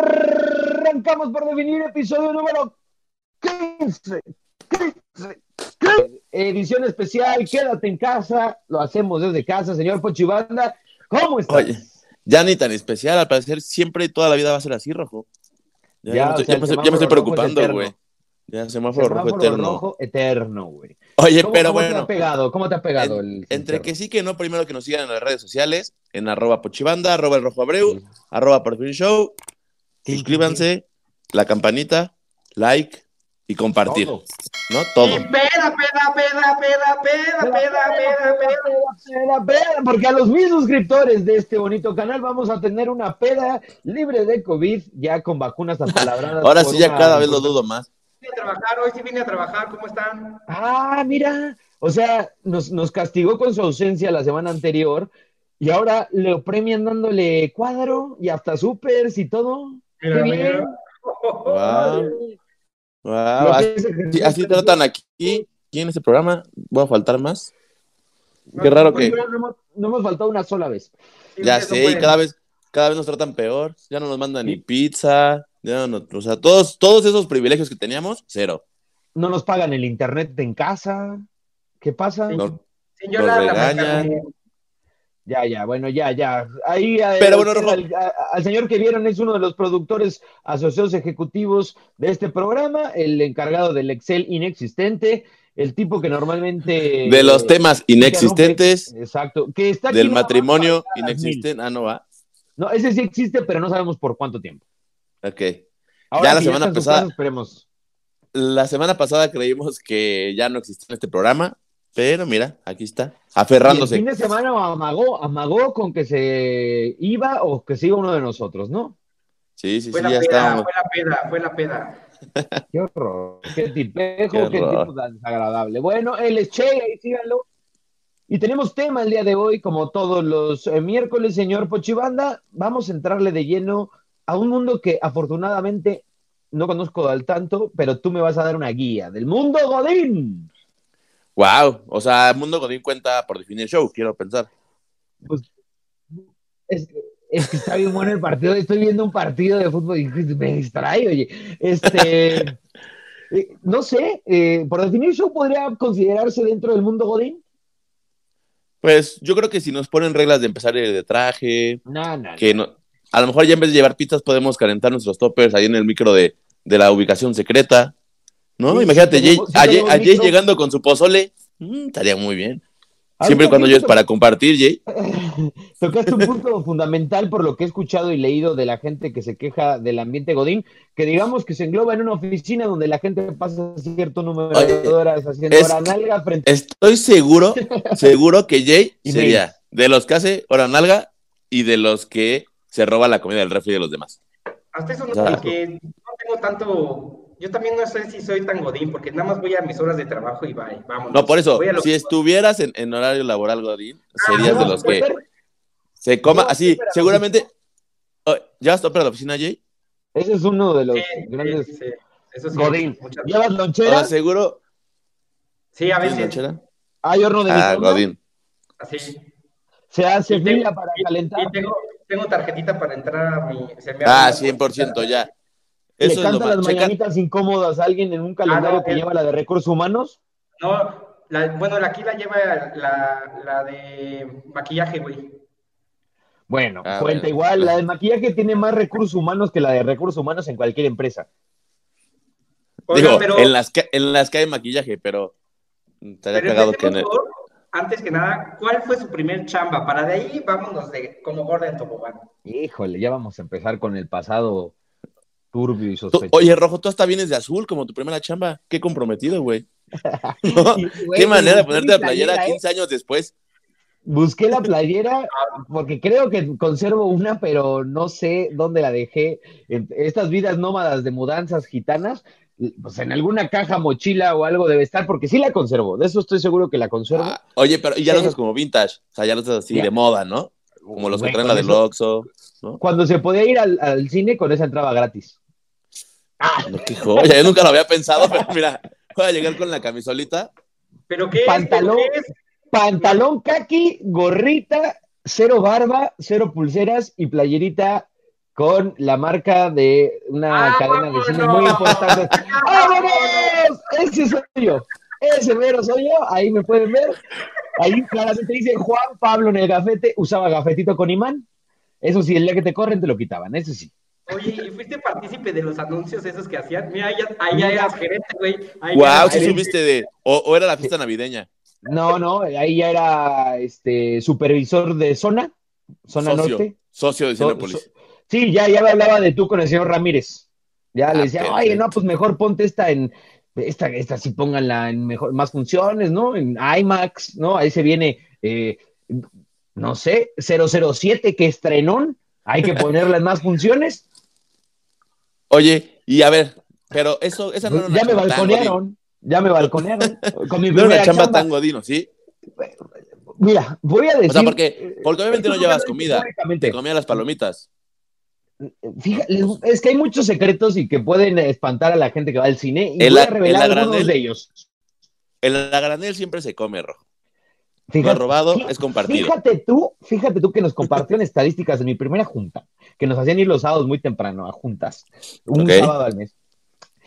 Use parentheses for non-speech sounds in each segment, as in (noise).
Arrancamos por definir episodio número 15. 15, 15. Edición especial, quédate en casa. Lo hacemos desde casa, señor Pochibanda. ¿Cómo estás? Oye, ya ni tan especial, al parecer siempre toda la vida va a ser así, rojo. Ya, me, o sea, estoy, el ya me estoy- ya me semáforo estoy rojo es preocupando, eterno. güey. Ya, semáforo, rojo Semáforo eterno. rojo eterno, güey. Oye, ¿Cómo- pero cómo te bueno, ha pegado? ¿Cómo te ha pegado en- el entre que sí que no, primero que nos sigan en las redes sociales, en arroba pochibanda, arroba el rojo abreu, arroba por fin show, suscríbanse, la campanita, like y compartir, Todo. ¿no? Todo. Peda, peda, peda, peda, peda, peda, peda, peda. Peda, peda, Porque a los mil suscriptores de este bonito canal vamos a tener una peda libre de COVID, ya con vacunas apalabradas. Ahora sí ya cada vez lo dudo más. Vine a trabajar, hoy sí vine a trabajar, ¿cómo están? Ah, mira. O sea, nos, nos castigó con su ausencia la semana anterior y ahora le premian dándole cuadro y hasta supers y todo. Mira, Qué mira. bien. Wow. Wow, Lo que así, es tratan aquí, aquí en este programa. Voy a faltar más. Qué No, raro no, que. No, hemos- no hemos faltado una sola vez. Sí, Ya sé, y cada vez, cada vez nos tratan peor. Ya no nos mandan ni pizza. Ya no, o sea, todos, todos esos privilegios que teníamos, cero. No nos pagan el internet en casa. ¿Qué pasa? Sí. Nos la- la regañan. marca- Ya, ya, bueno, ya, ya. Ahí eh, Pero bueno, usted, Rojo. al, señor que vieron es uno de los productores asociados ejecutivos de este programa, el encargado del Excel inexistente, el tipo que normalmente... De los temas inexistentes, Exacto. Que está del matrimonio inexistente. Ah, no va. No, ese sí existe, pero no sabemos por cuánto tiempo. Ok. Ahora, Ya la si semana pasada- esperemos. La semana pasada creímos que ya no existía este programa, pero mira, aquí está, aferrándose. Y el fin de semana amagó, amagó con que se iba o que se iba uno de nosotros, ¿no? Sí, sí, Fue sí, la ya peda, fue la peda, fue la peda. (laughs) Qué horror, qué tipejo, Qué qué, tipo tan desagradable. Bueno, él es Che, ahí síganlo. Y tenemos tema el día de hoy, como todos los eh, miércoles, señor Pochibanda. Vamos a entrarle de lleno a un mundo que afortunadamente no conozco al tanto, pero tú me vas a dar una guía del mundo Godín. Wow, o sea, Mundo Godín cuenta por definir show, quiero pensar. Pues, es, es que está bien bueno el partido. Estoy viendo un partido de fútbol y me distrae, oye. Este, (laughs) eh, no sé, eh, por definir show podría considerarse dentro del mundo Godín. Pues yo creo que si nos ponen reglas de empezar de traje, No, no, que no, a lo mejor ya en vez de llevar pizzas podemos calentar nuestros toppers ahí en el micro de, de la ubicación secreta, ¿no? Sí, Imagínate sí tenemos- a Jay- a Jay llegando con su pozole, mm, estaría muy bien. Siempre y cuando que lleves to- para compartir, Jay. (laughs) Tocaste un punto fundamental por lo que he escuchado y leído de la gente que se queja del ambiente Godín, que digamos que se engloba en una oficina donde la gente pasa cierto número Oye, de horas haciendo es hora que- nalga frente Estoy seguro, (laughs) seguro que Jay sería de los que hace hora nalga y de los que se roba la comida del refri de los demás. Hasta eso no, porque no tengo tanto, yo también no sé si soy tan godín, porque nada más voy a mis horas de trabajo y bye, vámonos. No, por eso, lo- si estuvieras en, en horario laboral, Godín, serías no, de los que pues, se coma no, así, espera, seguramente. Oh, ¿Ya vas a tocar la oficina, Jay? Ese es uno de los Sí, grandes sí, sí, eso sí, Godín. muchas- ¿Llevas lonchera? Ahora seguro. Sí, a ¿Tienes veces, lonchera? ¿Hay horno de Ah, microondas? Godín. así. ¿Se hace fila para y- calentar? y tengo, tengo tarjetita para entrar a mi... se me Ah, abre una 100% ya. ¿Le Eso es lo canta las mañanitas incómodas a alguien en un calendario no, que lleva la de recursos humanos? No, la, bueno, la- aquí la lleva la, la de maquillaje, güey. Bueno, Ah, cuenta bueno. igual, la de maquillaje tiene más recursos humanos que la de recursos humanos en cualquier empresa. Oiga, Digo, pero, en, las que, en las que hay maquillaje, pero estaría cagado que en empecemos el- por, antes que nada, ¿cuál fue su primer chamba? Para de ahí vámonos de como gorda en tobogán. Híjole, ya vamos a empezar con el pasado turbio y sospechoso. Oye, Rojo, tú hasta vienes de azul como tu primera chamba. Qué comprometido, güey. (laughs) ¿No? Qué manera de ponerte la playera ¿eh? 15 años después. Busqué la playera porque creo que conservo una, pero no sé dónde la dejé. En estas vidas nómadas de mudanzas gitanas, pues en alguna caja, mochila o algo debe estar, porque sí la conservo. De eso estoy seguro que la conservo. Ah, oye, pero y ya lo Sí. usas como vintage. O sea, ya lo usas así Ya. de moda, ¿no? Como los que traen la del Oxxo, ¿no? Cuando se podía ir al, al cine, con esa entraba gratis. No, qué joya, yo nunca lo había pensado, pero mira, voy a llegar con la camisolita. ¿Pero qué Pantalón. es? ¿Pero qué es? Pantalón kaki, gorrita, cero barba, cero pulseras y playerita con la marca de una ¡Ah, cadena de cine muy importante. (laughs) ¡Vámonos! Ese soy yo. Ese mero soy yo. Ahí me pueden ver. Ahí claramente dice Juan Pablo en el gafete. Usaba gafetito con imán. Eso sí, el día que te corren te lo quitaban. Eso sí. Oye, ¿y fuiste partícipe de los anuncios esos que hacían? Mira, ahí ya, ahí ya eras gerente, güey. Wow, sí subiste de. O, o era la fiesta navideña. No, no. Ahí ya era este supervisor de zona. Zona Socio. norte. Socio de So- Cinépolis. so- sí, ya, ya me hablaba de tú con el señor Ramírez. Ya Ah, le decía, oye, no, pues mejor ponte esta en, esta, esta sí pónganla en mejor, más funciones, ¿no? En IMAX, ¿no? Ahí se viene, eh, no sé, 007 que estrenón, hay que ponerla en más funciones. Oye, y a ver, pero eso, esa no era una ya me balconearon, ya me balconearon. Con mi No era una primera chamba chamba. tan godino, ¿sí? Mira, voy a decir. O sea, porque, porque obviamente no llevas comida, te comías las palomitas. Fíjate, es que hay muchos secretos y que pueden espantar a la gente que va al cine y El voy a revelar el algunos agranel- de ellos. El a granel siempre se come, rojo. Fíjate, robado es compartido. Fíjate tú, fíjate tú que nos compartieron (laughs) estadísticas en mi primera junta, que nos hacían ir los sábados muy temprano a juntas, un Ok. sábado al mes.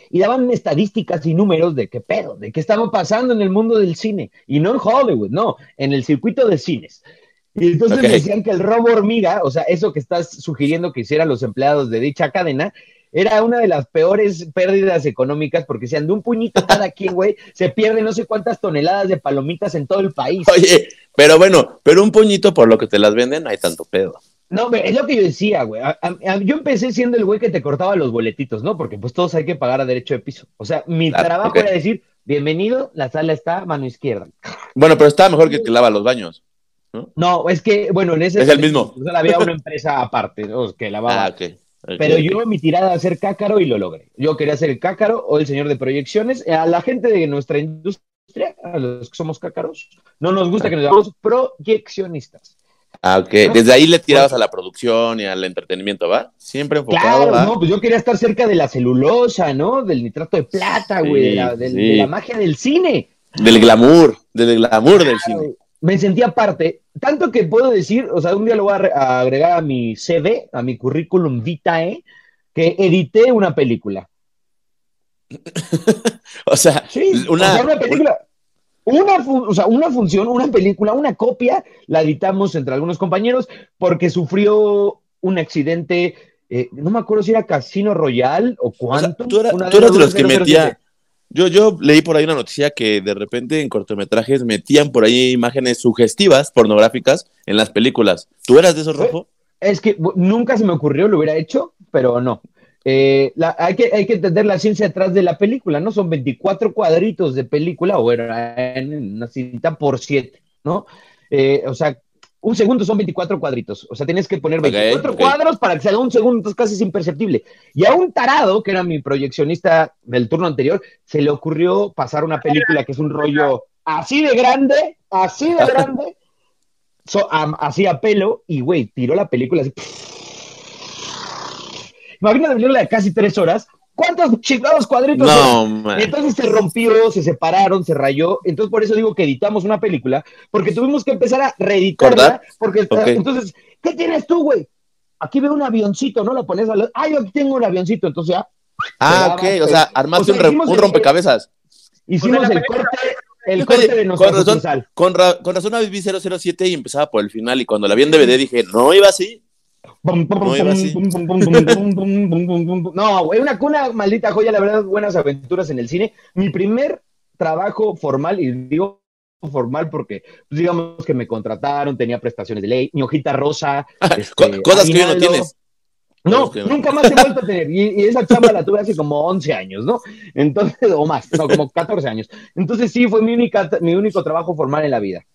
Y daban estadísticas y números de qué pedo, de qué estaba pasando en el mundo del cine. Y no en Hollywood, no, en el circuito de cines. Y entonces Ok. decían que el robo hormiga, o sea, eso que estás sugiriendo que hicieran los empleados de dicha cadena, era una de las peores pérdidas económicas porque si de un puñito cada quien, güey, se pierden no sé cuántas toneladas de palomitas en todo el país. Oye, pero bueno, pero un puñito por lo que te las venden, no hay tanto pedo. No, es lo que yo decía, güey. A- a- a- yo empecé siendo el güey que te cortaba los boletitos, ¿no? Porque pues todos hay que pagar a derecho de piso. O sea, mi Claro, trabajo era decir, bienvenido, la sala está a mano izquierda. Bueno, pero está mejor que que lava los baños. No, es que, bueno, en ese... Es el mismo. había una empresa aparte, ¿no? Que lavaba. Ah, ok. Pero yo mi tirada era ser cácaro y lo logré. Yo quería ser el cácaro o el señor de proyecciones. A la gente de nuestra industria, a los que somos cácaros, no nos gusta que nos llamemos proyeccionistas. Ah, ok. Desde ahí le tirabas a la producción y al entretenimiento, ¿va? Siempre enfocado, Claro, ¿va? no, pues yo quería estar cerca de la celulosa, ¿no? Del nitrato de plata, Sí, güey, de, sí. de la magia del cine. Del glamour, del glamour del cine. Me sentía parte, tanto que puedo decir, o sea, un día lo voy a, re- a agregar a mi CV, a mi currículum vitae, que edité una película. (laughs) O sea, Sí, una, o sea, una película. Una, o sea, una función, una película, una copia, la editamos entre algunos compañeros porque sufrió un accidente, eh, no me acuerdo si era Casino Royal o o sea, cuánto. tú, era- una tú eras de los que 007. metía. Yo, yo leí por ahí una noticia que de repente en cortometrajes metían por ahí imágenes sugestivas, pornográficas, en las películas. ¿Tú eras de esos, Rojo? Es que nunca se me ocurrió, lo hubiera hecho, pero no. Eh, la- hay, que, hay que entender la ciencia detrás de la película, ¿no? Son 24 cuadritos de película, o era en una cinta por 7, ¿no? Eh, o sea, un segundo son 24 cuadritos. O sea, tienes que poner Ok, 24 ok. cuadros para que se haga un segundo, entonces casi es imperceptible. Y a un tarado, que era mi proyeccionista del turno anterior, se le ocurrió pasar una película que es un rollo así de grande, así de (laughs) grande, so- así a pelo, y güey, tiró la película así. Imagínate una película de casi tres horas. ¿Cuántos chingados cuadritos? No, man. Y entonces se rompió, se separaron, se rayó. Entonces, por eso digo que editamos una película, porque tuvimos que empezar a reeditarla. Porque entonces, ¿qué tienes tú, güey? Aquí veo un avioncito, ¿no? Lo pones a lo... Ah, yo aquí tengo un avioncito. Entonces ya Ah, ok. O sea, armaste O sea, un, re- hicimos un el- rompecabezas. hicimos Pues el corte, el corte de con razón, con, ra- con razón vi 007 y empezaba por el final y cuando la vi en DVD dije, no iba así. No, una, una maldita joya, la verdad, buenas aventuras en el cine. Mi primer trabajo formal, y digo formal porque digamos que me contrataron, tenía prestaciones de ley, mi hojita rosa. Cosas que no tienes. No, nunca más he vuelto a tener. Y, y, esa chamba la tuve hace como 11 años, ¿no? Entonces, o más, no, como 14 años. Entonces sí, fue mi, única, mi único trabajo formal en la vida.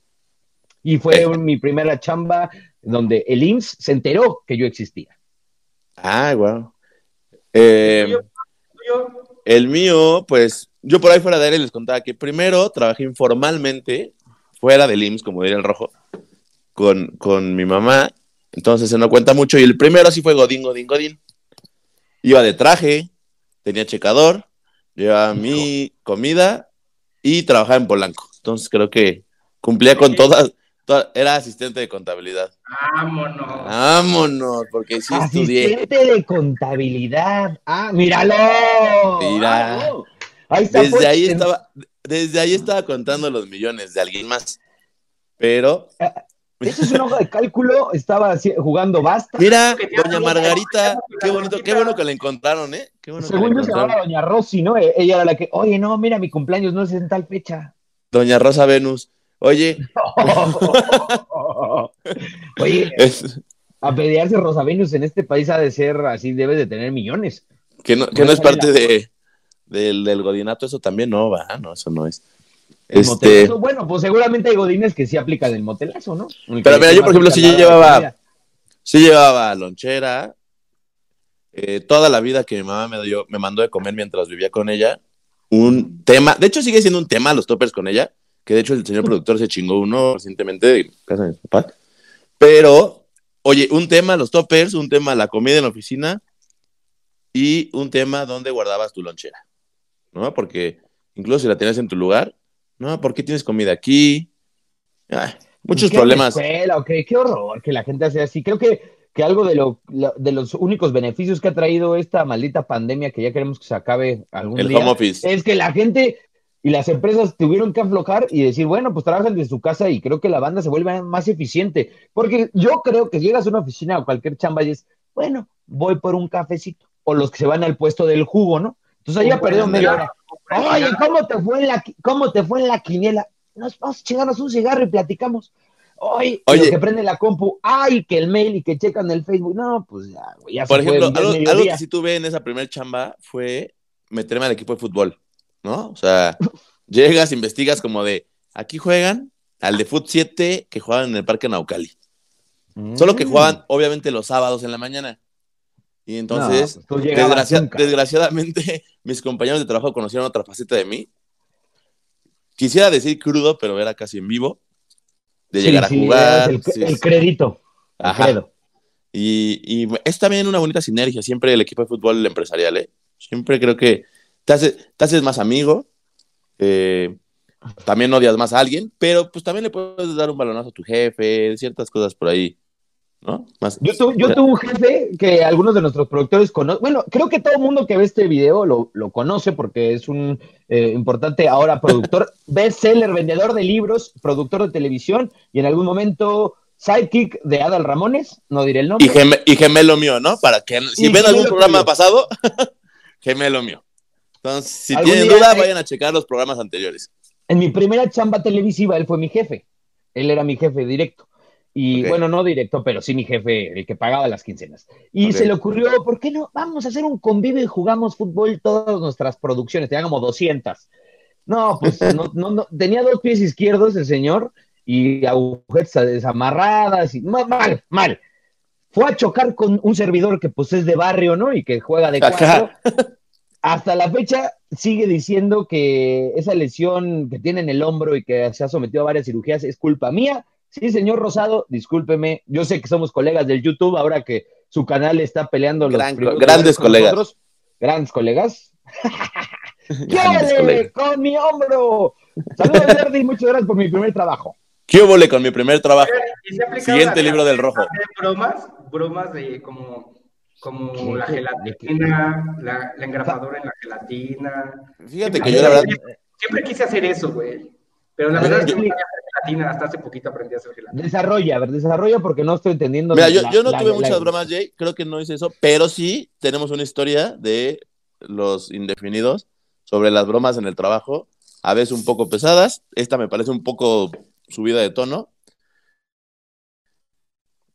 Y fue Eh. mi primera chamba donde el IMSS se enteró que yo existía. Ah, wow. Eh, el mío, pues, yo por ahí fuera de él les contaba que primero trabajé informalmente, fuera del IMSS, como diría el rojo, con, con mi mamá. Entonces se no cuenta mucho. Y el primero sí fue Godín, Godín, Godín. Iba de traje, tenía checador, llevaba mi comida y trabajaba en Polanco. Entonces creo que cumplía con todas, to- era asistente de contabilidad. Vámonos. Vámonos, porque sí estudié. Asistente de contabilidad. Ah, míralo. Mira. Ah, Ahí está. Desde pues, ahí en- estaba, desde ahí estaba contando los millones de alguien más. Pero, Eso es una hoja de cálculo. Estaba jugando basta. mira, doña Margarita, qué bonito, qué bueno que la encontraron, ¿eh? Qué bueno que la Según yo se llamaba. Doña Rosy, ¿no? E- Ella era la que, oye, no, mira, mi cumpleaños no es en tal fecha. Doña Rosa Venus. Oye, (laughs) Oye, es- apediarse Rosa Venus en este país ha de ser así, debe de tener millones. que no, que no es parte de, del, del godinato, eso también no va, no, eso no es. El Este, motelazo, bueno, pues seguramente hay godines que sí aplican el motelazo, ¿no? El Pero mira, yo, por ejemplo, si yo llevaba- sí llevaba lonchera, eh, toda la vida que mi mamá me, dio, me mandó de comer mientras vivía con ella, un tema, de hecho sigue siendo un tema los toppers con ella, que de hecho el señor productor se chingó uno recientemente en casa de mis papás, pero, oye, un tema los toppers, un tema la comida en la oficina y un tema donde guardabas tu lonchera, ¿no? Porque incluso si la tenías en tu lugar, no, ¿por qué tienes comida aquí? Ay, muchos ¿Qué problemas. escuela, o qué? Horror que la gente hace así. Creo que, que algo de, lo, lo- de los únicos beneficios que ha traído esta maldita pandemia, que ya queremos que se acabe algún El día, home office. es que la gente y las empresas tuvieron que aflojar y decir, bueno, pues trabajan desde su casa y creo que la banda se vuelve más eficiente. Porque yo creo que llegas a una oficina o cualquier chamba y es, bueno, voy por un cafecito. O los que se van al puesto del jugo, ¿no? Entonces ahí ha perdido media hora. Oye, ¿cómo te fue en la, cómo te fue en la quiniela? Nos vamos a chingarnos un cigarro y platicamos. Oye, Oye. que prenden la compu, ay, que el mail y que checan el Facebook. No, pues ya, güey, ya Por se ejemplo, algo, al algo que sí tuve en esa primer chamba fue meterme al equipo de fútbol, ¿no? O sea, llegas, investigas como de, aquí juegan al de Foot 7 que jugaban en el Parque Naucali. Solo que Mm. jugaban, obviamente, los sábados en la mañana. Y entonces, No, desgracia- desgraciadamente, (laughs) mis compañeros de trabajo conocieron otra faceta de mí. Quisiera decir crudo, pero era casi en vivo. De Sí, llegar a sí, jugar. El, sí, el sí. crédito. Ajá. Y, y es también una bonita sinergia, siempre el equipo de fútbol empresarial, ¿eh? Siempre creo que te, hace- te haces más amigo, eh, también odias más a alguien, pero pues también le puedes dar un balonazo a tu jefe, ciertas cosas por ahí, ¿no? Más, Yo, tu- yo tuve un jefe que algunos de nuestros productores conocen. Bueno, creo que todo el mundo que ve este video lo, lo conoce porque es un eh, importante ahora productor, (laughs) bestseller, vendedor de libros, productor de televisión y en algún momento sidekick de Adal Ramones, no diré el nombre. y, geme- y gemelo mío, ¿no? Para que si Y ven algún programa pasado, (laughs) gemelo mío. Entonces, si tienen duda, eh, vayan a checar los programas anteriores. En mi primera chamba televisiva, él fue mi jefe. Él era mi jefe directo. Y bueno, no directo, pero sí mi jefe, el que pagaba las quincenas. Y se le ocurrió, ¿por qué no? Vamos a hacer un convivio y jugamos fútbol todas nuestras producciones. Tenía como 200. No, pues (laughs) no, no, no, tenía dos pies izquierdos el señor y agujetas desamarradas y mal, mal, mal. Fue a chocar con un servidor que pues es de barrio, ¿no? Y que juega de cuatro. Hasta la fecha sigue diciendo que esa lesión que tiene en el hombro y que se ha sometido a varias cirugías es culpa mía. Sí, señor Rosado, discúlpeme. Yo sé que somos colegas del YouTube ahora que su canal está peleando los Gran- primeros grandes colegas. nosotros. Grandes colegas. (laughs) Grandes ¡Qué ole colegas. con mi hombro! Saludos, Jordi, muchas gracias por mi primer trabajo. ¿Qué hubo con mi primer trabajo? ¿Y se ha aplicado Siguiente libro del rojo. bromas, bromas de como, como ¿Qué? la gelatina, la, la engrapadora en la gelatina. Fíjate que yo la verdad Siempre quise hacer eso, güey. Pero la A verdad ver, es que no sabía hacer gelatina. Hasta hace poquito aprendí a hacer gelatina. Desarrolla, a ver, desarrolla porque no estoy entendiendo. Mira, la- yo, yo no la- tuve la- muchas bromas, Jay. Creo que no hice eso, pero sí tenemos una historia de los indefinidos sobre las bromas en el trabajo, a veces un poco pesadas. Esta me parece un poco subida de tono.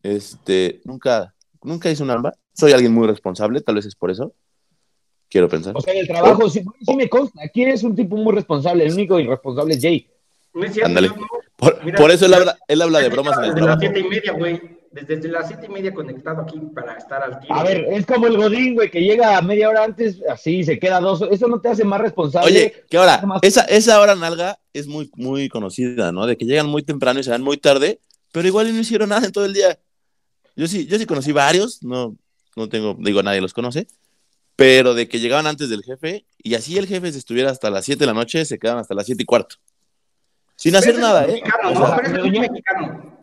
Este, nunca, nunca hice una broma. Soy alguien muy responsable, tal vez es por eso. Quiero pensar. O sea, el trabajo sí, sí me consta. Aquí eres un tipo muy responsable. El único irresponsable es Jay. No es cierto, Ándale. yo no. Por, Mira, por eso él habla, él habla de bromas en el Desde las trabajo. siete y media, güey. Desde, desde las siete y media conectado aquí para estar al tiro. A ver, es como el Godín, güey, que llega a media hora antes, así se queda dos. Eso no te hace más responsable. Oye, que ahora, Más- esa, esa hora nalga es muy, muy conocida, ¿no? De que llegan muy temprano y se van muy tarde, pero igual no hicieron nada en todo el día. Yo sí, yo sí conocí varios, no, no tengo, digo, nadie los conoce, pero de que llegaban antes del jefe y así el jefe se estuviera hasta las 7 de la noche, se quedaban hasta las 7 y cuarto. Sin hacer nada, es ¿eh? Mexicano, O ¿no? Pero es muy mexicano.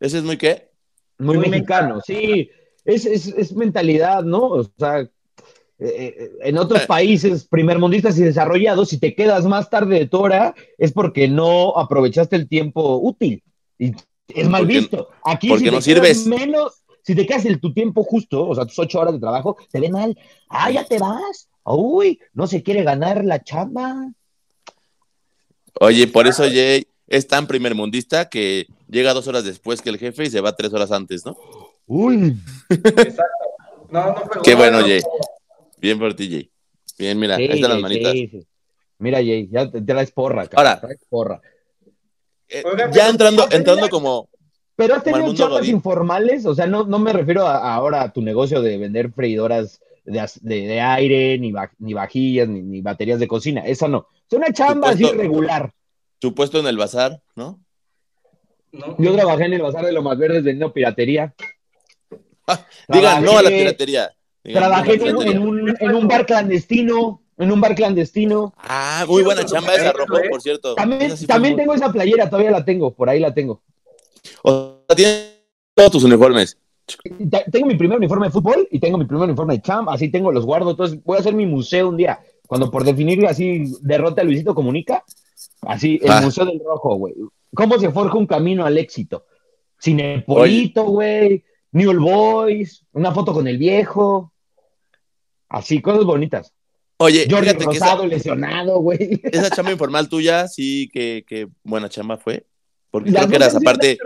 ese es muy qué. Muy, Muy mexicano, sí. Es, es, es mentalidad, ¿no? O sea, eh, eh, en otros Eh. países primermundistas y desarrollados, si te quedas más tarde de tu hora, es porque no aprovechaste el tiempo útil. Y es mal Porque- visto. Aquí, porque si no sirves. menos, si te quedas el, tu tiempo justo, o sea, tus ocho horas de trabajo, te ve mal. Ah, ya te vas. Uy, no se quiere ganar la chamba. Oye, por eso Jay es tan primermundista que llega dos horas después que el jefe y se va tres horas antes, ¿no? Uy, Exacto. No, no fue Qué bueno, no. Jay. Bien por ti, Jay. Bien, mira, sí, ahí están las manitas. sí. Mira, Jay, ya te traes porra, cabrón, Ahora. traes porra. Eh, Oiga, ya entrando, entrando como. Pero has tenido chambas informales, o sea, no, no me refiero a, ahora a tu negocio de vender freidoras de, de- de aire, ni, va- ni vajillas, ni, ni baterías de cocina, esa no. Es una chamba así Supuesto. regular. Tu puesto en el bazar, ¿no? No. Yo trabajé en el Bazar de Lomas Verdes vendiendo piratería. Digan no a la piratería. Digan no a la Trabajé en, piratería. en un, en un bar clandestino, en un bar clandestino. Ah, muy buena chamba esa, Rojo, por cierto. También, sí también tengo esa playera, todavía la tengo, por ahí la tengo. O sea, tienes todos tus uniformes. Tengo mi primer uniforme de fútbol y tengo mi primer uniforme de champ, así tengo los guardo, entonces voy a hacer mi museo un día. Cuando por definir así derrota a Luisito Comunica, así el Ah. Museo del Rojo, güey. ¿Cómo se forja un camino al éxito? Cinepolito, güey, New Old Boys, una foto con el viejo, así, cosas bonitas. Oye, Jordi que esa, Rosado lesionado, güey. esa chamba informal tuya, sí, que, que buena chamba fue. Porque creo que eras, aparte,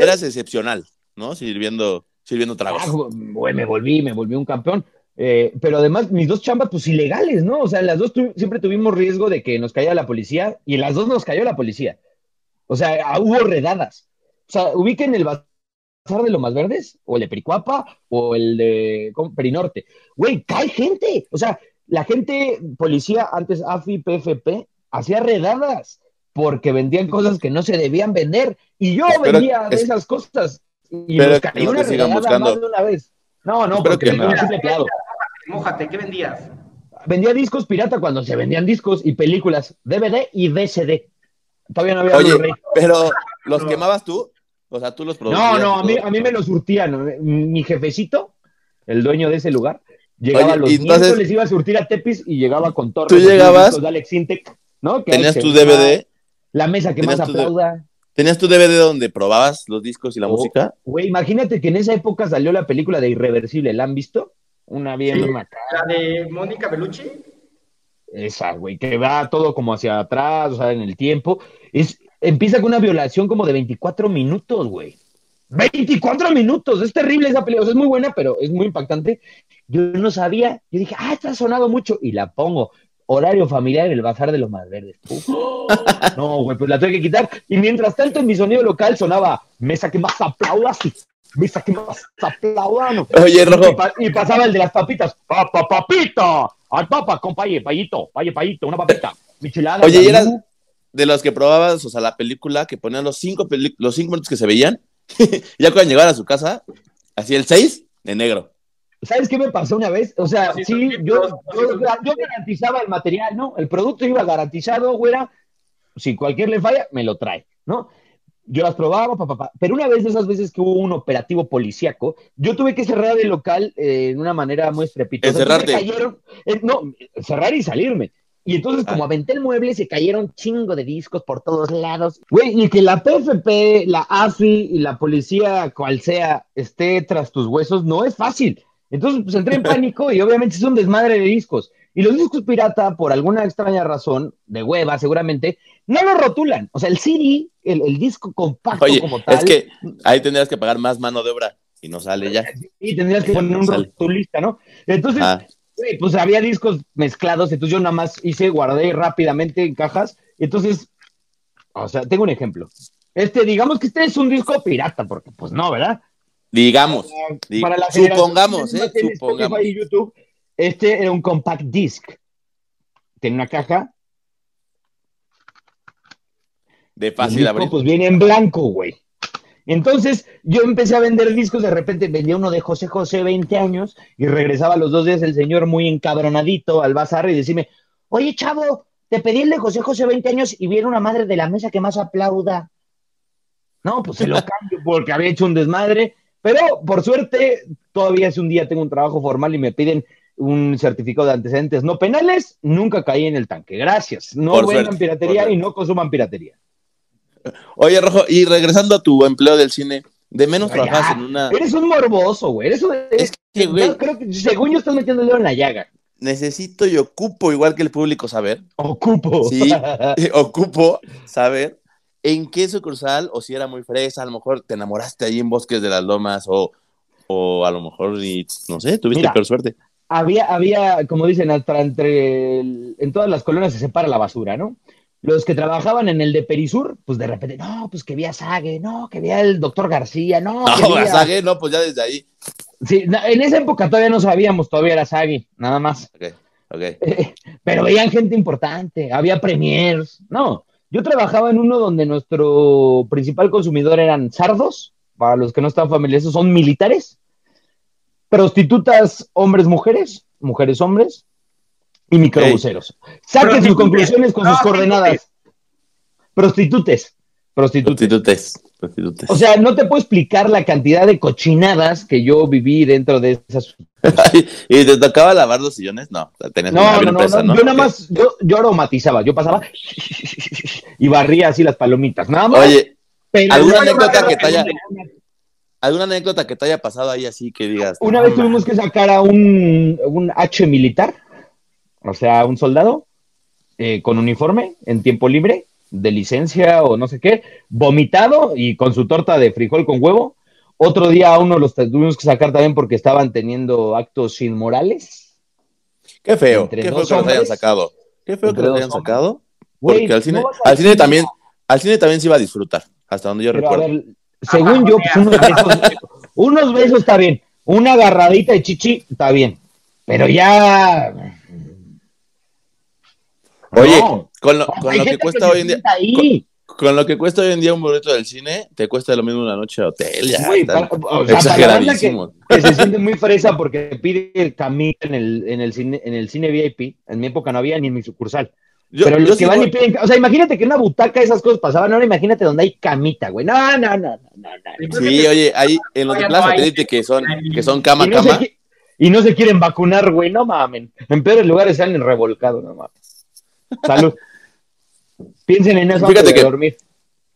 eras excepcional, ¿no? Sirviendo, sirviendo tragos. Ah, güey, me volví, me volví un campeón. Eh, pero además, mis dos chambas, pues ilegales, ¿no? O sea, las dos tu- siempre tuvimos riesgo de que nos cayera la policía y las dos nos cayó la policía. O sea, ah, hubo redadas. O sea, ubiquen el bazar de Lomas Verdes, o el de Pericuapa, o el de. Perinorte. Güey, cae gente. O sea, la gente, policía, antes AFI, PFP, hacía redadas porque vendían cosas que no se debían vender. Y yo Espero vendía de es- esas cosas. Y espero nos cayó no una sigan redada buscando. más de una vez. No, no, Espero porque que soy no. un simple empleado. Mójate, ¿qué vendías? Vendía discos pirata cuando se vendían discos y películas, DVD y VCD. Todavía no había Oye, Blu-ray. pero ¿los No. quemabas tú? O sea, tú los No, producías. no, y a mí, a mí me lo surtían. Mi jefecito, el dueño de ese lugar, llegaba Oye, los y entonces- miércoles, iba a surtir a Tepis y llegaba con torres. Tú llegabas- discos de Alex Intec, ¿no? Que Tenías tu DVD, La mesa que más de- aplauda. tenías tu DVD donde probabas los discos y la Oh. música. Güey, imagínate que en esa época salió la película de Irreversible. ¿La han visto? Una bien Sí. La de Mónica Bellucci. Esa, güey, que va todo como hacia atrás, o sea, en el tiempo. Es, empieza con una violación como de 24 minutos, güey. 24 minutos, es terrible esa película, o sea, es muy buena, pero es muy impactante. Yo no sabía, yo dije, ah, esta ha sonado mucho, y la pongo. Horario familiar en el bazar de los más verdes. (laughs) No, güey, pues la tuve que quitar. Y mientras tanto, en mi sonido local sonaba mesa que más aplauda, sí. Mesa que más aplauda, no. Oye, Rojo, Y, pa- y pasaba el de las papitas. ¡Papa, papita! ¡Al papa, compaye, payito! Paye, payito, una papita. Michelada. Oye, ¿y eras de los que probabas, o sea, la película que ponían los cinco, los cinco minutos que se veían? (laughs) ya cuando llegaban a su casa, así el 6 de negro. ¿Sabes qué me pasó una vez? O sea, Sí, yo, yo, garantizaba el material, ¿no? El producto iba garantizado, güera. Si cualquier le falla, me lo trae, ¿no? Yo las probaba, pa, pa, pa. pero una vez de esas veces que hubo un operativo policíaco, yo tuve que cerrar el local eh, de una manera muy estrepitosa. Encerrarte. Cayeron- eh, no, cerrar y salirme. Y entonces, como Ah. aventé el mueble, se cayeron chingo de discos por todos lados. Güey, y que la PFP, la AFI y la policía, cual sea, esté tras tus huesos, no es fácil. Entonces, pues entré en pánico y obviamente es un desmadre de discos. Y los discos pirata, por alguna extraña razón, de hueva seguramente, no lo rotulan. O sea, el CD, el, el disco compacto Oye, como tal, es que ahí tendrías que pagar más mano de obra y no sale ya. y tendrías que poner un rotulista, ¿no? Entonces, Ah, pues había discos mezclados, entonces yo nada más hice, guardé rápidamente en cajas. Entonces, o sea, tengo un ejemplo. Este, digamos que este es un disco pirata, porque pues no, ¿verdad? Digamos, di- Para la supongamos, ¿eh? tiene Supongamos. Y YouTube, este era un compact disc. Tiene una caja. De fácil disco, abrir. Pues viene en blanco, güey. Entonces, yo empecé a vender discos, de repente vendía uno de José José, 20 años, y regresaba a los dos días el señor muy encabronadito al bazar y decirme, oye, chavo, te pedí el de José José 20 años y viene una madre de la mesa que más aplauda. No, pues se lo (laughs) cambio porque había hecho un desmadre. Pero por suerte, todavía es un día tengo un trabajo formal y me piden un certificado de antecedentes no penales. Nunca caí en el tanque. Gracias. No Por vendan suerte, piratería y no consuman piratería. Oye, Rojo, y regresando a tu empleo del cine, de menos Ya, trabajabas en una. Eres un morboso, güey. Eres un- Es que, güey, Yo creo que según yo estás metiendo el dedo en la llaga. necesito y ocupo, igual que el público, saber. Ocupo. Sí, (laughs) ocupo saber en qué sucursal, o si era muy fresa, a lo mejor te enamoraste ahí en Bosques de las Lomas, o, o a lo mejor, y, no sé, tuviste Mira. peor suerte. había, había, como dicen, hasta entre el- en todas las colonias se separa la basura, ¿no? Los que trabajaban en el de Perisur, pues de repente, no, pues que vi a Sague, no, que vi al doctor García, no, que No, vi a- Gazague, no, pues ya desde ahí. Sí, en esa época todavía no sabíamos, todavía era Sague, nada más. Ok, ok. (laughs) Pero veían gente importante, había premiers. No, yo trabajaba en uno donde nuestro principal consumidor eran sardos, para los que no están familiarizados, son militares, prostitutas hombres, mujeres, mujeres, hombres, y microbuseros. Saquen sus conclusiones con sus coordenadas. Prostitutes, prostitutes. Prostitutes, prostitutes. O sea, no te puedo explicar la cantidad de cochinadas que yo viví dentro de esas (laughs) ¿Y te tocaba lavar los sillones? No, tenías No, una no, no, empresa, no, ¿no? yo nada más, yo, yo aromatizaba, yo pasaba y barría así las palomitas, nada más. Oye, pero ¿alguna anécdota que te haya- ¿alguna anécdota que te haya pasado ahí así que digas? Una vez tuvimos que sacar a un, un H militar, o sea, un soldado eh, con uniforme en tiempo libre, de licencia o no sé qué, vomitado y con su torta de frijol con huevo. Otro día a uno los tuvimos que sacar también porque estaban teniendo actos inmorales. Qué feo, qué feo que los hayan sacado. Qué feo que los hayan sacado. Porque al cine, no al cine también, al cine también se iba a disfrutar, hasta donde yo Pero, a recuerdo. ver, según yo, pues, unos besos, unos besos está bien. Una agarradita de chichi está bien. Pero ya. Oye, No. con lo, Hay con lo que cuesta hoy en día, sienta ahí. con lo que cuesta hoy en día un boleto del cine, te cuesta lo mismo una noche de hotel, ya. Güey, están para- o sea, para la banda que, se siente muy fresa porque pide el camino en el, en, el cine, en el cine VIP. En mi época no había ni en mi sucursal. Yo- pero yo los sí que van voy- y piden. O sea, imagínate que en una butaca esas cosas pasaban. Ahora imagínate donde hay camita, güey. No, no, no, no, no. no. Sí, oye, ahí en los de Plaza no. Satélite que son, que son cama y, no cama, se, y no se quieren vacunar, güey. No mamen. En peores lugares salen revolcados, no mames. Salud. (laughs) Piensen en eso Fíjate antes de que- dormir.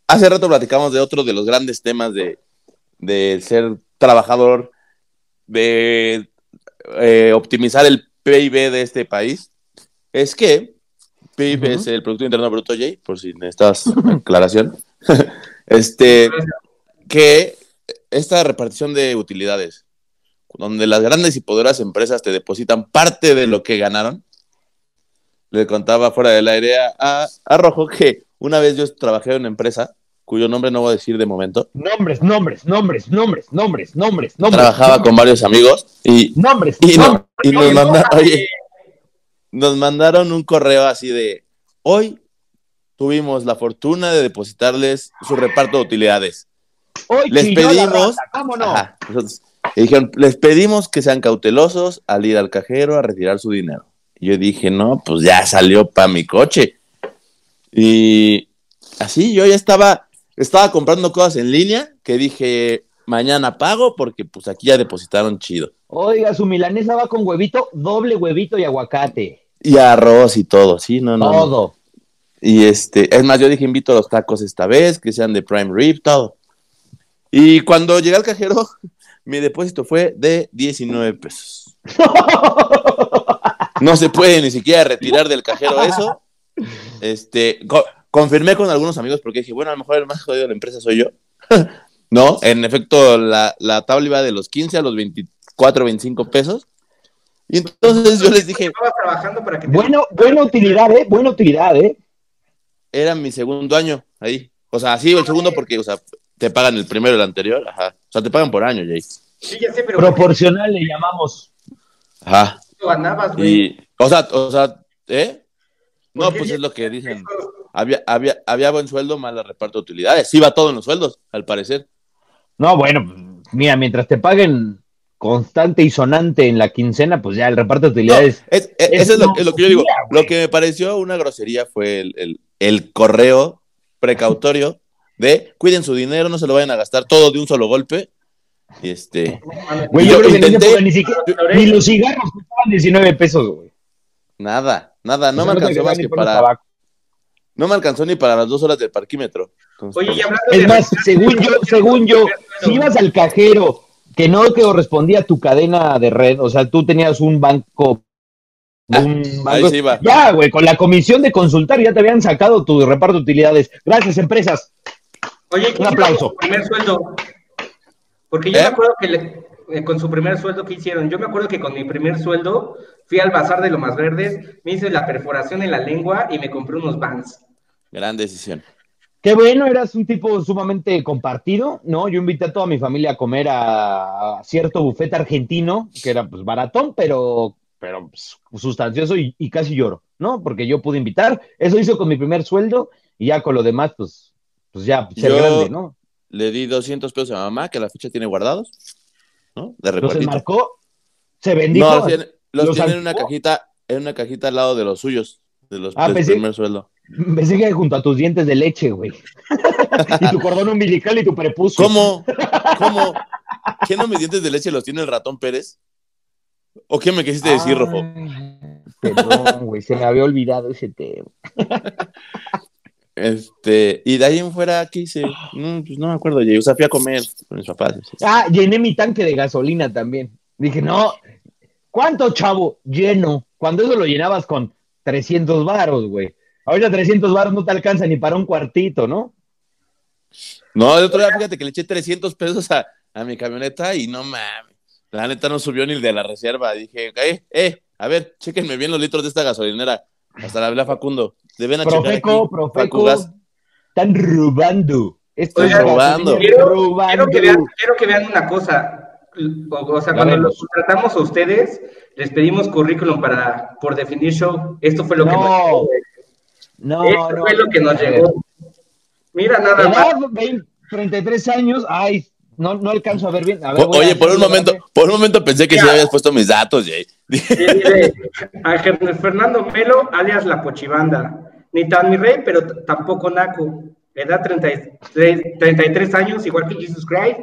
hace rato platicamos de otro de los grandes temas de, de ser trabajador, de eh, optimizar el PIB de este país. Es que PIB es el Producto Interno Bruto, Jay, por si necesitas (laughs) aclaración. (laughs) este, que esta repartición de utilidades, donde las grandes y poderosas empresas te depositan parte de lo que ganaron. Le contaba fuera del aire a, a Rojo que una vez yo trabajé en una empresa cuyo nombre no voy a decir de momento. Nombres, nombres, nombres, nombres, nombres, nombres, nombres. Trabajaba con varios amigos y, Nombres, y, no- y nos, Oye, manda- no, oye, nos mandaron un correo así de hoy tuvimos la fortuna de depositarles su reparto de utilidades. Hoy les pedimos- les pedimos que sean cautelosos al ir al cajero a retirar su dinero. Yo dije, no, pues ya salió para mi coche. Y así yo ya estaba, estaba comprando cosas en línea que dije, mañana pago porque pues aquí ya depositaron chido. Oiga, su milanesa va con huevito, doble huevito y aguacate. Y arroz y todo, sí, no, no. no. Todo. Y este, es más, yo dije, invito a los tacos esta vez, que sean de prime rib, todo. Y cuando llegué al cajero, (laughs) mi depósito fue de 19 pesos. (laughs) No se puede ni siquiera retirar del cajero eso. Este, co- confirmé con algunos amigos porque dije, bueno, a lo mejor el más jodido de la empresa soy yo. (laughs) no, en efecto, la, la tabla iba de los 15 a los 24, 25 pesos. Y entonces yo les dije, trabajando para que te- Bueno, buena utilidad, ¿eh? Buena utilidad, ¿eh? era mi segundo año ahí. O sea, sí, el segundo porque, o sea, te pagan el primero y el anterior. Ajá. O sea, te pagan por año, Jay. Sí, ya sé, pero Proporcional le llamamos. Ajá. ¿Cuánto ganabas, güey? Y, o sea, o sea, ¿eh? No, pues es lo que dicen. Había, había, había buen sueldo, mal reparto de utilidades. Sí, va todo en los sueldos, al parecer. No, bueno, mira, mientras te paguen constante y sonante en la quincena, pues ya el reparto de utilidades. es, es, eso es lo, es lo que yo digo. Lo que me pareció una grosería fue el, el, el correo precautorio de cuiden su dinero, no se lo vayan a gastar todo de un solo golpe. Y este. Güey, yo, yo creo que ni siquiera, ni los cigarros costaban 19 pesos, güey. Nada, nada, no O me sea, alcanzó quedaban más ni que para. tabaco. No me alcanzó ni para las dos horas del parquímetro. Entonces, Oye, y hablando Es de- más, (laughs) según yo, según yo, si ibas al cajero que no te correspondía a tu cadena de red, o sea, tú tenías un banco. Ah, ahí sí iba. Ya, güey, con la comisión de consultar ya te habían sacado tu reparto de utilidades. Gracias, empresas. Oye, ¿qué Un aplauso. primer sueldo? Porque yo ¿Eh? me acuerdo que le- eh, con su primer sueldo, ¿qué hicieron? Yo me acuerdo que con mi primer sueldo fui al bazar de Lomas Verdes, me hice la perforación en la lengua y me compré unos vans. gran decisión. Qué bueno, eras un tipo sumamente compartido, ¿no? Yo invité a toda mi familia a comer a, a cierto bufete argentino, que era pues baratón, pero, pero pues, sustancioso y, y casi lloro, ¿no? Porque yo pude invitar, eso hizo con mi primer sueldo y ya con lo demás, pues, pues ya ser Yo- grande, ¿no? Le di 200 pesos a mamá, que a la fecha tiene guardados, ¿no? De Los enmarcó, se bendijo. No, los los ¿Los tiene en una cajita, en una cajita al lado de los suyos, de los Ah, pensé- primer sueldo. Pensé que junto a tus dientes de leche, güey. (laughs) y tu cordón umbilical y tu prepucio. ¿Cómo? ¿Cómo? ¿Qué no mis dientes de leche los tiene el ratón Pérez? ¿O qué me quisiste decir, Rojo? Perdón, güey, se me había olvidado ese tema. (laughs) Este, y de ahí en fuera, ¿qué hice? No, pues no me acuerdo, o sea, fui a comer con mis papás. Ah, llené mi tanque de gasolina también. Dije, no, ¿cuánto, chavo? Lleno. Cuando eso lo llenabas con 300 varos, güey. Ahorita 300 varos no te alcanza ni para un cuartito, ¿no? No, el otro día, fíjate que le eché 300 pesos a, a mi camioneta y no mames. La neta no subió ni el de la reserva. Dije, eh, eh, a ver, chéquenme bien los litros de esta gasolinera. Hasta la hablé a Facundo. Deben a checar Profeco, aquí. Profeco. Facugas. Están robando. Esto Oigan, es robando. Quiero, robando. quiero que vean, quiero que vean una cosa. O, o sea, cuando los contratamos a ustedes, les pedimos currículum para por definir show. Esto fue lo que No, nos llegó. No, Esto no. fue lo que nos llegó. Mira nada más. Edad, 20, 33 años. Ay, no, no alcanzo a ver bien. A ver, a Oye, por un momento, grande. por un momento pensé que sí Ya. habías puesto mis datos, Jay. Dice Ángel Fernando Melo, alias La Pochibanda. Ni tan mi rey, pero tampoco naco. Edad 33, 33 años, igual que Jesus Christ.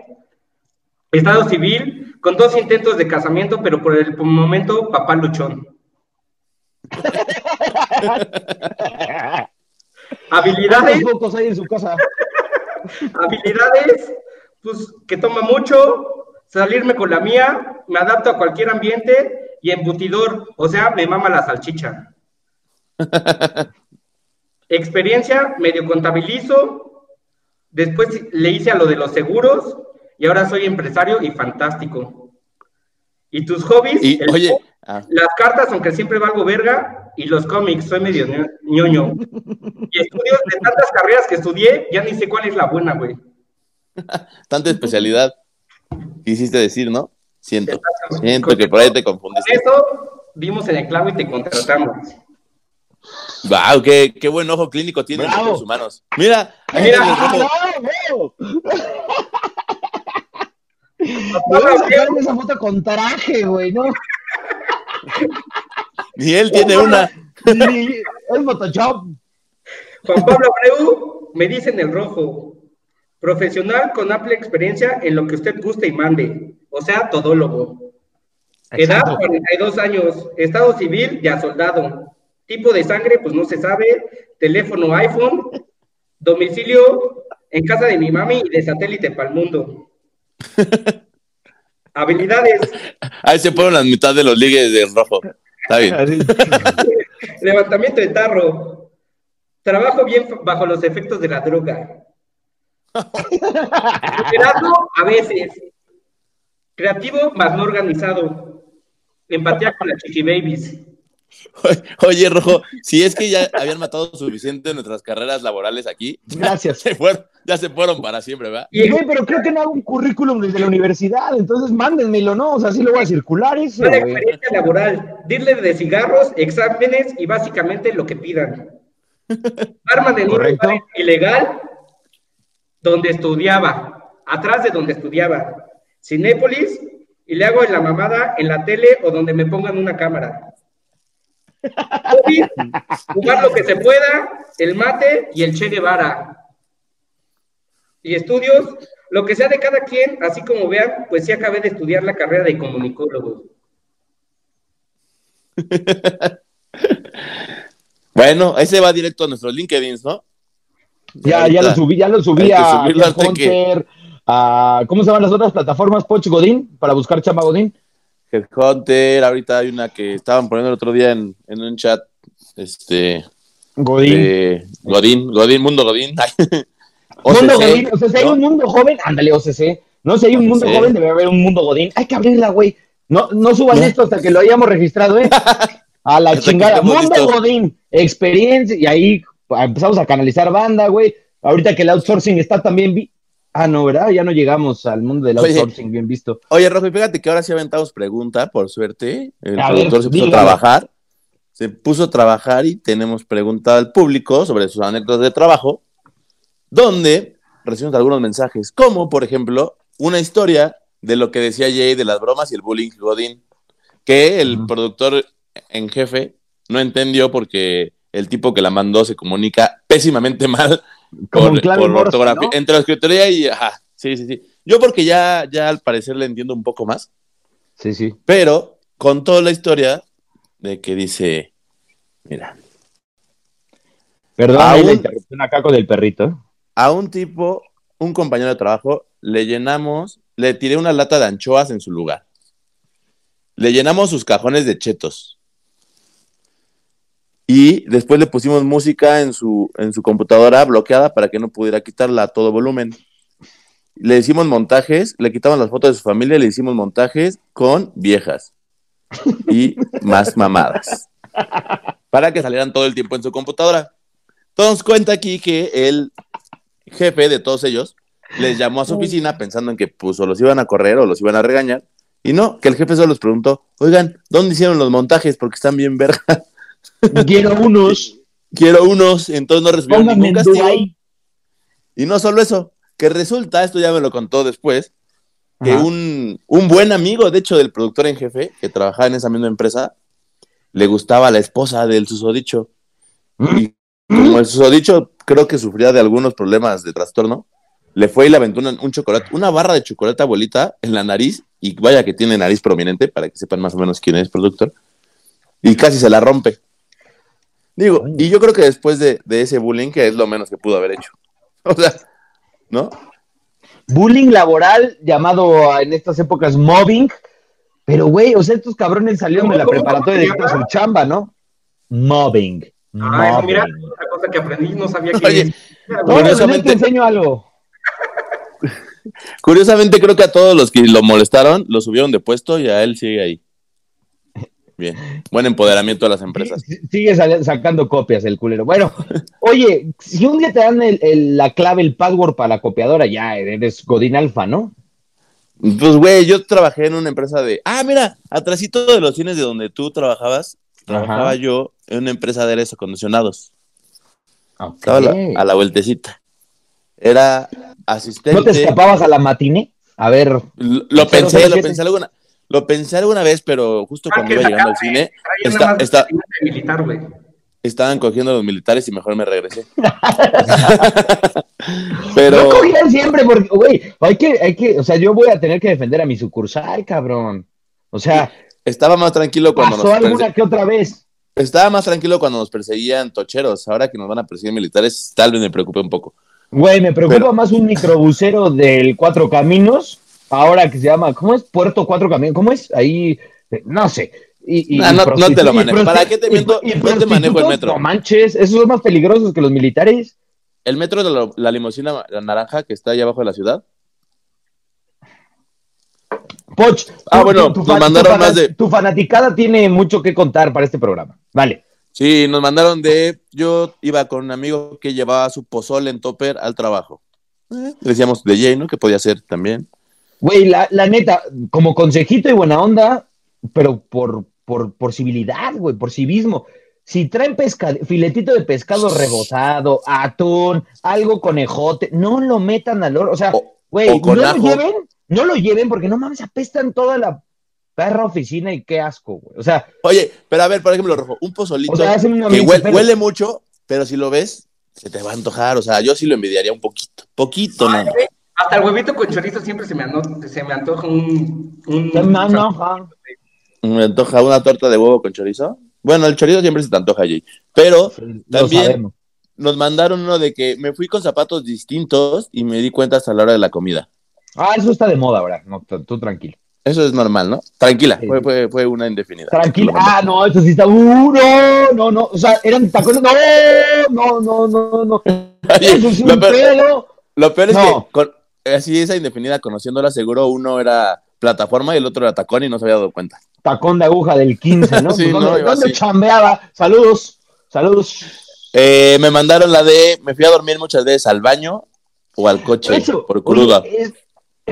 Estado civil, con dos intentos de casamiento, pero por el momento, papá luchón. (laughs) Habilidades, ¿Cuántos pocos hay en su casa? (laughs) habilidades, pues que toma mucho, salirme con la mía, me adapto a cualquier ambiente y embutidor, o sea, me mama la salchicha. (laughs) Experiencia, medio contabilizo, después le hice a lo de los seguros y ahora soy empresario y fantástico. ¿Y tus hobbies? Y, El- oye, ah, Las cartas, aunque siempre valgo verga, y los cómics, soy medio ño- ñoño. (laughs) Y estudios de tantas carreras que estudié, ya ni sé cuál es la buena, güey. (laughs) tanta especialidad. Quisiste decir, ¿no? Siento. Siento que por ahí te Con confundiste. eso, dimos en el clavo y te contratamos. Wow, qué, qué buen ojo clínico tienen Bravo. los humanos. Mira, ahí Mira. Rojo. ¡Ah, no, voy a sacar en esa foto con traje, güey, ¿no? Ni él tiene una. (laughs) Ni- Es Photoshop. Juan Pablo Abreu, me dicen el rojo. Profesional con amplia experiencia en lo que usted guste y mande. O sea, todólogo. Edad, Exacto. 42 años. Estado civil, ya soldado. Tipo de sangre, pues no se sabe. Teléfono iPhone. Domicilio en casa de mi mami y de satélite para el mundo. (laughs) Habilidades. Ahí se ponen las mitad de los ligues de rojo. Está bien. Levantamiento de tarro. Trabajo bien bajo los efectos de la droga. Liderazgo a veces. Creativo más no organizado. Empatía con las chiqui babies. Oye, Rojo, si es que ya habían matado suficiente en nuestras carreras laborales aquí, Gracias. se fueron, ya se fueron para siempre, ¿verdad? Y Güey, pero creo que no hago un currículum desde la universidad, entonces mándenmelo, ¿no? O sea, sí lo voy a circular eso, una experiencia laboral. Dealer de cigarros, exámenes y básicamente lo que pidan. (laughs) Arma de un Correcto. lugar ilegal donde estudiaba, atrás de donde estudiaba. Cinépolis y le hago en la mamada en la tele o donde me pongan una cámara. Jugar lo que se pueda, el mate y el Che Guevara. Y estudios, lo que sea de cada quien, así como vean, pues sí acabé de estudiar la carrera de comunicólogo. (laughs) bueno, ese va directo a nuestros LinkedIn, ¿no? Ya, ya lo subí, ya lo subí a, Hunter, a, ¿cómo se llaman las otras plataformas? Poch Godín, para buscar chamba Godín. Headhunter, ahorita hay una que estaban poniendo el otro día en, un chat, este... Godín. Godín, Godín, Mundo Godín. (laughs) mundo Godín, o sea, si hay un mundo joven, ándale, OCC. No, si hay un mundo joven, debe haber un mundo Godín. Hay que abrirla, güey. No, no suban esto hasta que lo hayamos registrado, ¿eh? (laughs) A la chingada. Mundo Godín, experiencia, y ahí empezamos a canalizar banda, güey. Ahorita que el outsourcing está también. Ah, no, ¿verdad? Ya no llegamos al mundo del outsourcing, bien visto. Oye, Rojo, fíjate que ahora sí aventamos pregunta, por suerte. El productor se puso a trabajar. Se puso a trabajar y tenemos pregunta al público sobre sus anécdotas de trabajo, donde recibimos algunos mensajes, como por ejemplo, una historia de lo que decía Jay de las bromas y el bullying Godín, que el productor en jefe no entendió porque el tipo que la mandó se comunica pésimamente mal por, ortografía, entre la escritoría y ajá, sí, sí, sí. Yo porque ya, ya al parecer le entiendo un poco más. Sí, sí. Pero contó la historia de que dice, mira. Perdón, la interrupción acá con el perrito. A un tipo, un compañero de trabajo, le llenamos, le tiré una lata de anchoas en su lugar. Le llenamos sus cajones de chetos. Y después le pusimos música en su, en su computadora bloqueada para que no pudiera quitarla a todo volumen. Le hicimos montajes, le quitamos las fotos de su familia, le hicimos montajes con viejas y (laughs) más mamadas. Para que salieran todo el tiempo en su computadora. Entonces cuenta aquí que el jefe de todos ellos les llamó a su oficina pensando en que pues o los iban a correr o los iban a regañar. Y no, que el jefe solo les preguntó, oigan, ¿dónde hicieron los montajes? Porque están bien verga. Quiero unos. (laughs) Quiero unos, entonces no recibieron ningún castigo. Y no solo eso, que resulta, esto ya me lo contó después, que un, buen amigo, de hecho, del productor en jefe, que trabajaba en esa misma empresa, le gustaba la esposa del susodicho. Y como el susodicho creo que sufría de algunos problemas de trastorno, le fue y le aventó un chocolate, una barra de chocolate abuelita en la nariz, y vaya que tiene nariz prominente, para que sepan más o menos quién es productor, y casi se la rompe. Digo, y yo creo que después de, ese bullying, que es lo menos que pudo haber hecho. (laughs) O sea, ¿no? Bullying laboral, llamado en estas épocas mobbing, pero güey, o sea, estos cabrones salieron de la preparatoria de su chamba, ¿no? Mobbing. Ah, mira, la cosa que aprendí, no sabía que. Oye, curiosamente, te enseño algo. (laughs) Curiosamente, creo que a todos los que lo molestaron, lo subieron de puesto y a él sigue ahí. Bien, buen empoderamiento de las empresas. Sigue sacando copias el culero. Bueno, oye, si un día te dan la clave, el password para la copiadora, ya eres Godín Alfa, ¿no? Pues, güey, yo trabajé en una empresa de. Ah, mira, atrásito de los cines de donde tú trabajabas, trabajaba yo en una empresa de aires acondicionados. Estaba a la, vueltecita. Era asistente. ¿No te escapabas a la matine? A ver. Lo, pensé, lo pensé alguna. Lo pensé alguna vez, pero justo ah, cuando iba llegando al cine, estaban cogiendo a los militares y mejor me regresé. (laughs) (laughs) pero... No cogían siempre, porque, güey, hay que, hay que, o sea, yo voy a tener que defender a mi sucursal, cabrón. O sea... Estaba más tranquilo cuando pasó alguna que otra vez. Estaba más tranquilo cuando nos perseguían tocheros. Ahora que nos van a perseguir militares, tal vez me preocupe un poco. Güey, me preocupa más un microbusero del Cuatro Caminos ahora que se llama, ¿cómo es? Puerto Cuatro Caminos, ¿cómo es? Ahí, eh, no sé. Y, no, no, te lo manejo. ¿Para qué te miento? no te manejo el metro. No manches, esos son más peligrosos que los militares. ¿El metro de la, la limusina naranja que está ahí abajo de la ciudad? Poch, ah, bueno, nos mandaron más de. Tu fanaticada tiene mucho que contar para este programa. Vale. Sí, nos mandaron de. Yo iba con un amigo que llevaba su pozole en topper al trabajo. Eh, decíamos de Jay, ¿no? Que podía ser también. Güey, la, neta, como consejito y buena onda, pero por, por, civilidad, güey, por civismo. Si traen filetito de pescado rebozado, atún, algo conejote, no lo metan al horno. O sea, güey, no lo lleven, no lo lleven porque no mames, apestan toda la perra oficina y qué asco, güey. O sea, Oye, pero a ver, por ejemplo, Rojo, un pozolito O sea, que huele, huele mucho, pero si lo ves, se te va a antojar. O sea, yo sí lo envidiaría un poquito. Poquito, Ay, ¿no? Hasta el huevito con chorizo siempre se me, ano- se me antoja un... un se me antoja una torta de huevo con chorizo. Bueno, el chorizo siempre se te antoja, Jay. Pero También- nos mandaron uno de que me fui con zapatos distintos y me di cuenta hasta la hora de la comida. Ah, eso está de moda ahora. No, tú tranquilo. Eso es normal, ¿no? Tranquila, Sí. fue, fue, fue una indefinida. Tranquilo. Ah, no, eso sí está. Uh, no, no, no. O sea, eran tacones. No, no, no, no, no. (laughs) Oye, Eso es un lo, peor, pedo. lo peor es No. que con, así esa indefinida, conociéndola, seguro uno era plataforma y el otro era tacón y no se había dado cuenta. Tacón de aguja del 15, ¿no? (laughs) Sí, Pues, ¿Dónde, no, dónde chambeaba? Saludos. Saludos. Eh, me mandaron la de, me fui a dormir muchas veces al baño o al coche Eso, por cruda. oye, es-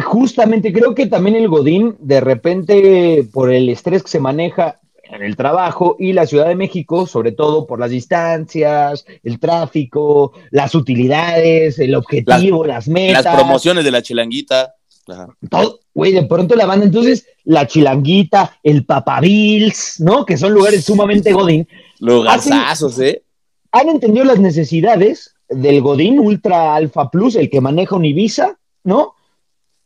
justamente creo que también el Godín, de repente, por el estrés que se maneja en el trabajo y la Ciudad de México, sobre todo por las distancias, el tráfico, las utilidades, el objetivo, las, metas. Las promociones de la chilanguita. Ajá. todo, güey, de pronto la banda, entonces, la Chilanguita, el Papabills, ¿no? Que son lugares sumamente Godín, Lugarzazos, ¿eh? han entendido las necesidades del Godín Ultra Alpha Plus, el que maneja un Ibiza, ¿no?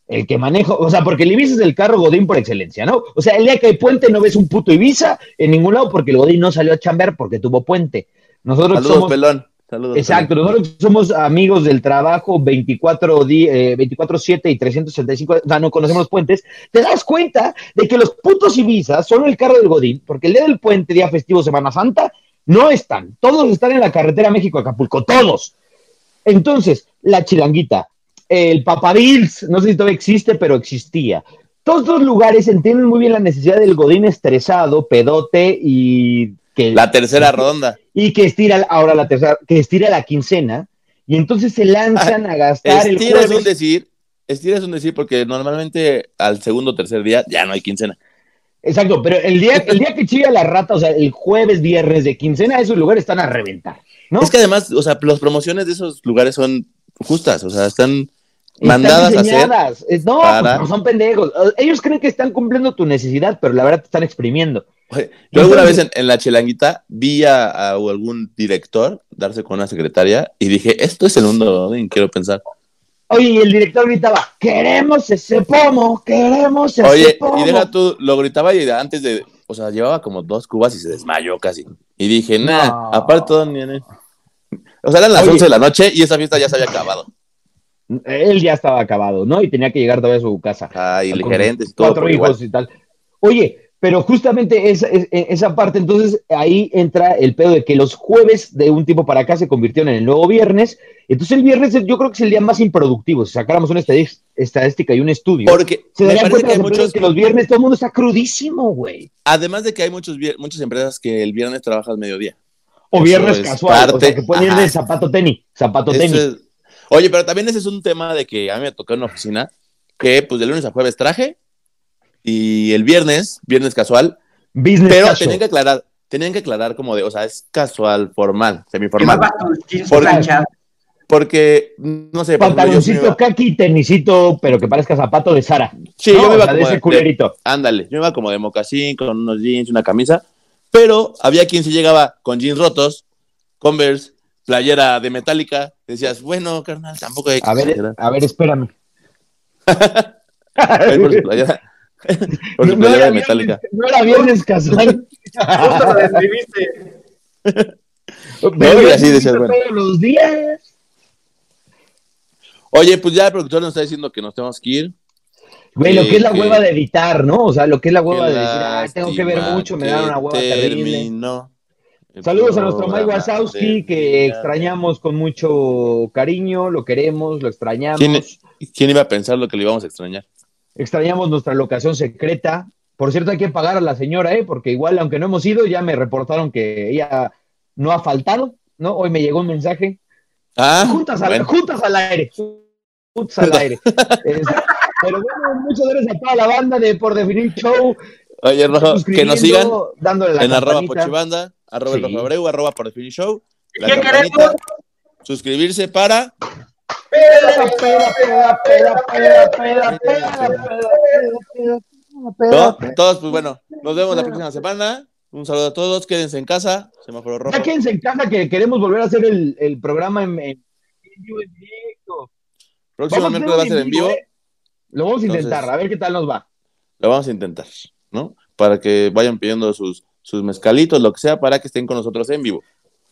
El que maneja, o sea, porque el Ibiza es el carro Godín por excelencia, ¿no? O sea, el día que hay puente no ves un puto Ibiza en ningún lado porque el Godín no salió a chambear porque tuvo puente. Nosotros Saludos, somos pelón. Saludos. Exacto, nosotros somos amigos del trabajo 24 di- eh, 24/7 y 365, o sea, no conocemos los puentes, te das cuenta de que los putos Ibiza son el carro del Godín, porque el día del puente, día festivo, Semana Santa, no están, todos están en la carretera México-Acapulco, todos. Entonces, la chilanguita, el Papadils, no sé si todavía existe, pero existía. Todos los lugares entienden muy bien la necesidad del Godín estresado, pedote y que La tercera ronda. y que estira ahora la tercera, que estira la quincena, y entonces se lanzan a gastar el Estira es un decir, estira es un decir porque normalmente al segundo o tercer día ya no hay quincena. Exacto, pero el día, (laughs) el día que chilla la rata, o sea, el jueves, viernes de quincena, esos lugares están a reventar, ¿no? Es que además, o sea, las promociones de esos lugares son justas, o sea, están Están mandadas a hacer. No, para- pues no son pendejos. Ellos creen que están cumpliendo tu necesidad, pero la verdad te están exprimiendo. Oye, Yo alguna vez en, en la chilanguita vi a, a algún director darse con una secretaria y dije, esto es el mundo, ¿no? Quiero pensar. Oye, y el director gritaba, queremos ese pomo, queremos ese Oye, pomo. y deja tú, lo gritaba y antes de, o sea, llevaba como dos cubas y se desmayó casi. Y dije, nah, No. aparte todo, ni- ni- o sea, eran las Oye. 11 de la noche y esa fiesta ya se había acabado. Él ya estaba acabado, ¿no? Y tenía que llegar todavía a su casa. Ay, con gerentes y todo. cuatro hijos igual. y tal. Oye, pero justamente esa, es- esa parte, entonces ahí entra el pedo de que los jueves de un tiempo para acá se convirtieron en el nuevo viernes. Entonces el viernes yo creo que es el día más improductivo. Si sacáramos una estadística y un estudio, Porque se darían cuenta que hay muchos, que los viernes todo el mundo está crudísimo, güey. además de que hay muchos, muchas empresas que el viernes trabajan al mediodía. O Eso viernes es casual, o parte- sea, que pueden ir de zapato tenis, zapato Eso tenis. es- Oye, pero también ese es un tema de que a mí me tocó en la oficina, que pues de lunes a jueves traje y el viernes, viernes casual, Business pero casual. tenían que aclarar, tenían que aclarar como de, o sea, es casual, formal, semiformal. Llevaba tus jeans Por- planchados. Porque, no sé, Pantaloncito kaki, tenisito, pero que parezca zapato de Sara. Sí, No, yo me iba de como de- culerito. Ándale, yo me iba como de mocasín, con unos jeans, una camisa, pero había quien sí llegaba con jeans rotos, Converse, playera de metálica, decías, bueno, carnal, tampoco hay que A ver, a ver, espérame. (laughs) Ahí por su playera, (laughs) por su No playera era de metálica. no era viernes casual. Justo lo describiste. Pero y así sí decías, todos bueno. los días. Oye, pues ya el productor nos está diciendo que nos tenemos que ir. Güey, lo que es la hueva de editar, ¿no? O sea, lo que es la hueva de decir, ah, tengo que ver mucho, me dan que una hueva terrible. terminó Saludos a nuestro Mike Wazowski, que extrañamos con mucho cariño, lo queremos, lo extrañamos. ¿Quién, ¿Quién iba a pensar lo que le íbamos a extrañar? Extrañamos nuestra locación secreta. Por cierto, hay que pagar a la señora, ¿eh? Porque igual, aunque no hemos ido, ya me reportaron que ella no ha faltado, ¿no? Hoy me llegó un mensaje. Ah, Juntas al, bueno. juntas al aire. Juntas al aire. (laughs) Es- pero bueno, muchas gracias a toda la banda de Por Definir Show. Oye, Rojo, que nos sigan dándole la en arroba campanita. pochibanda, arroba sí. el Abreu, arroba por definir show. ¿Qué queremos? Suscribirse para. Todos, pues bueno, nos vemos la próxima semana. Un saludo a todos, quédense en casa, semáforo rojo. Ya quédense en casa que queremos volver a hacer el, el programa en, directo. Próximo va a ser en vivo. Lo vamos a intentar, a ver qué tal nos va. Lo vamos a intentar, ¿no? Para que vayan pidiendo sus sus mezcalitos, lo que sea, para que estén con nosotros en vivo.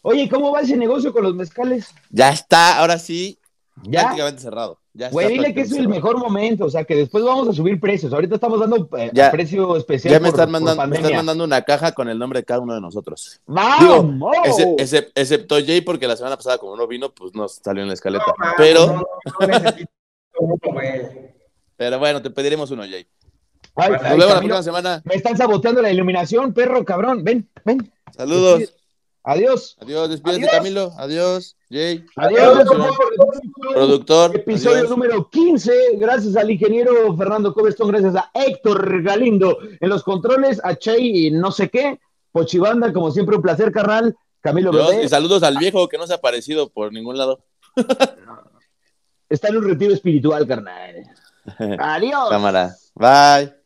Oye, ¿cómo va ese negocio con los mezcales? Ya está, ahora sí, ¿Ya? prácticamente cerrado. Ya está Güey, dile que es el mejor momento, o sea, que después vamos a subir precios. Ahorita estamos dando eh, Ya. precio especial Ya me por- están, por mandando, me están mandando una caja con el nombre de cada uno de nosotros. ¡Vamos! Ese- ese- excepto Jay, porque la semana pasada, como no vino, pues nos salió en la escaleta. No, pero, no, no necesito uno, güey. pero bueno, te pediremos uno, Jay. Ay, Nos vemos la próxima semana. Me están saboteando la iluminación, perro, cabrón. Ven, ven. Saludos. Adiós. Adiós, despídete, Adiós. Camilo. Adiós, Jay. Adiós. Productor. Episodio adiós. número 15. Gracias al ingeniero Fernando Cobestón, gracias a Héctor Galindo en los controles, a Chey y no sé qué. Pochibanda, como siempre, un placer, carnal. Camilo Bebé Y saludos al viejo que no se ha aparecido por ningún lado. está en un retiro espiritual, carnal. (laughs) Adiós. Cámara. Bye.